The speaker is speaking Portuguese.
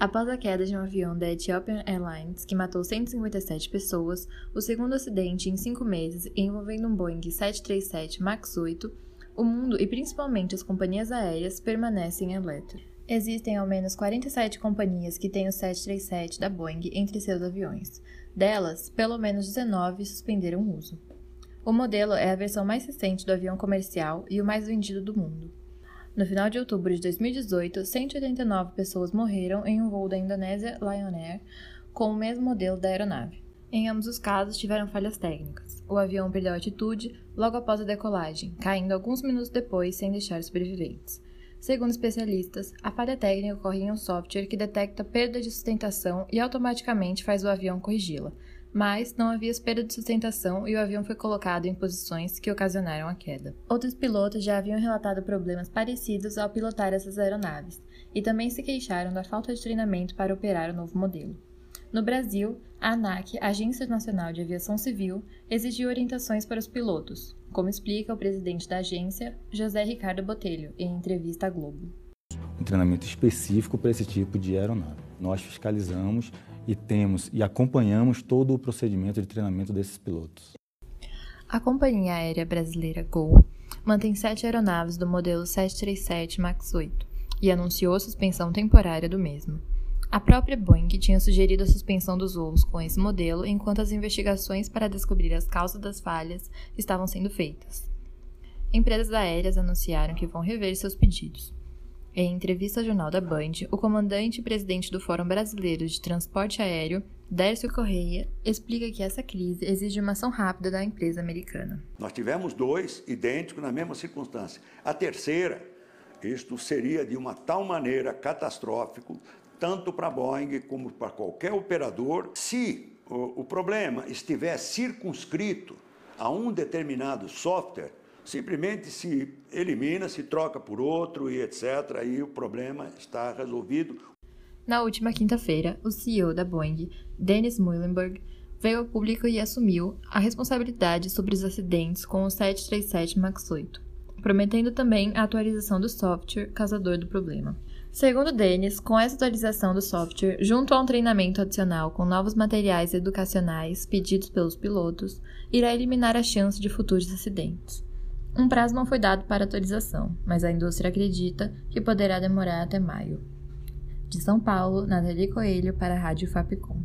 Após a queda de um avião da Ethiopian Airlines que matou 157 pessoas, o segundo acidente em cinco meses envolvendo um Boeing 737 MAX 8, o mundo e principalmente as companhias aéreas permanecem em alerta. Existem ao menos 47 companhias que têm o 737 da Boeing entre seus aviões. Delas, pelo menos 19 suspenderam o uso. O modelo é a versão mais recente do avião comercial e o mais vendido do mundo. No final de outubro de 2018, 189 pessoas morreram em um voo da Indonésia Lion Air com o mesmo modelo da aeronave. Em ambos os casos, tiveram falhas técnicas. O avião perdeu altitude logo após a decolagem, caindo alguns minutos depois sem deixar sobreviventes. Segundo especialistas, a falha técnica ocorre em um software que detecta perda de sustentação e automaticamente faz o avião corrigi-la, mas não havia espera de sustentação e o avião foi colocado em posições que ocasionaram a queda. Outros pilotos já haviam relatado problemas parecidos ao pilotar essas aeronaves e também se queixaram da falta de treinamento para operar o novo modelo. No Brasil, a ANAC, Agência Nacional de Aviação Civil, exigiu orientações para os pilotos, como explica o presidente da agência, José Ricardo Botelho, em entrevista à Globo. Um treinamento específico para esse tipo de aeronave. Nós fiscalizamos e temos e acompanhamos todo o procedimento de treinamento desses pilotos. A companhia aérea brasileira Gol mantém sete aeronaves do modelo 737 MAX 8 e anunciou suspensão temporária do mesmo. A própria Boeing tinha sugerido a suspensão dos voos com esse modelo enquanto as investigações para descobrir as causas das falhas estavam sendo feitas. Empresas aéreas anunciaram que vão rever seus pedidos. Em entrevista ao Jornal da Band, o comandante e presidente do Fórum Brasileiro de Transporte Aéreo, Dércio Correia, explica que essa crise exige uma ação rápida da empresa americana. Nós tivemos dois idênticos na mesma circunstância. A terceira, isto seria de uma tal maneira catastrófico, tanto para a Boeing como para qualquer operador, se o, o problema estiver circunscrito a um determinado software simplesmente se elimina, se troca por outro e etc. E o problema está resolvido. Na última quinta-feira, o CEO da Boeing, Dennis Muilenburg, veio ao público e assumiu a responsabilidade sobre os acidentes com o 737 MAX 8, prometendo também a atualização do software causador do problema. Segundo Dennis, com essa atualização do software, junto a um treinamento adicional com novos materiais educacionais pedidos pelos pilotos, irá eliminar a chance de futuros acidentes. Um prazo não foi dado para atualização, mas a indústria acredita que poderá demorar até maio. De São Paulo, Nathalie Coelho para a Rádio Fapcom.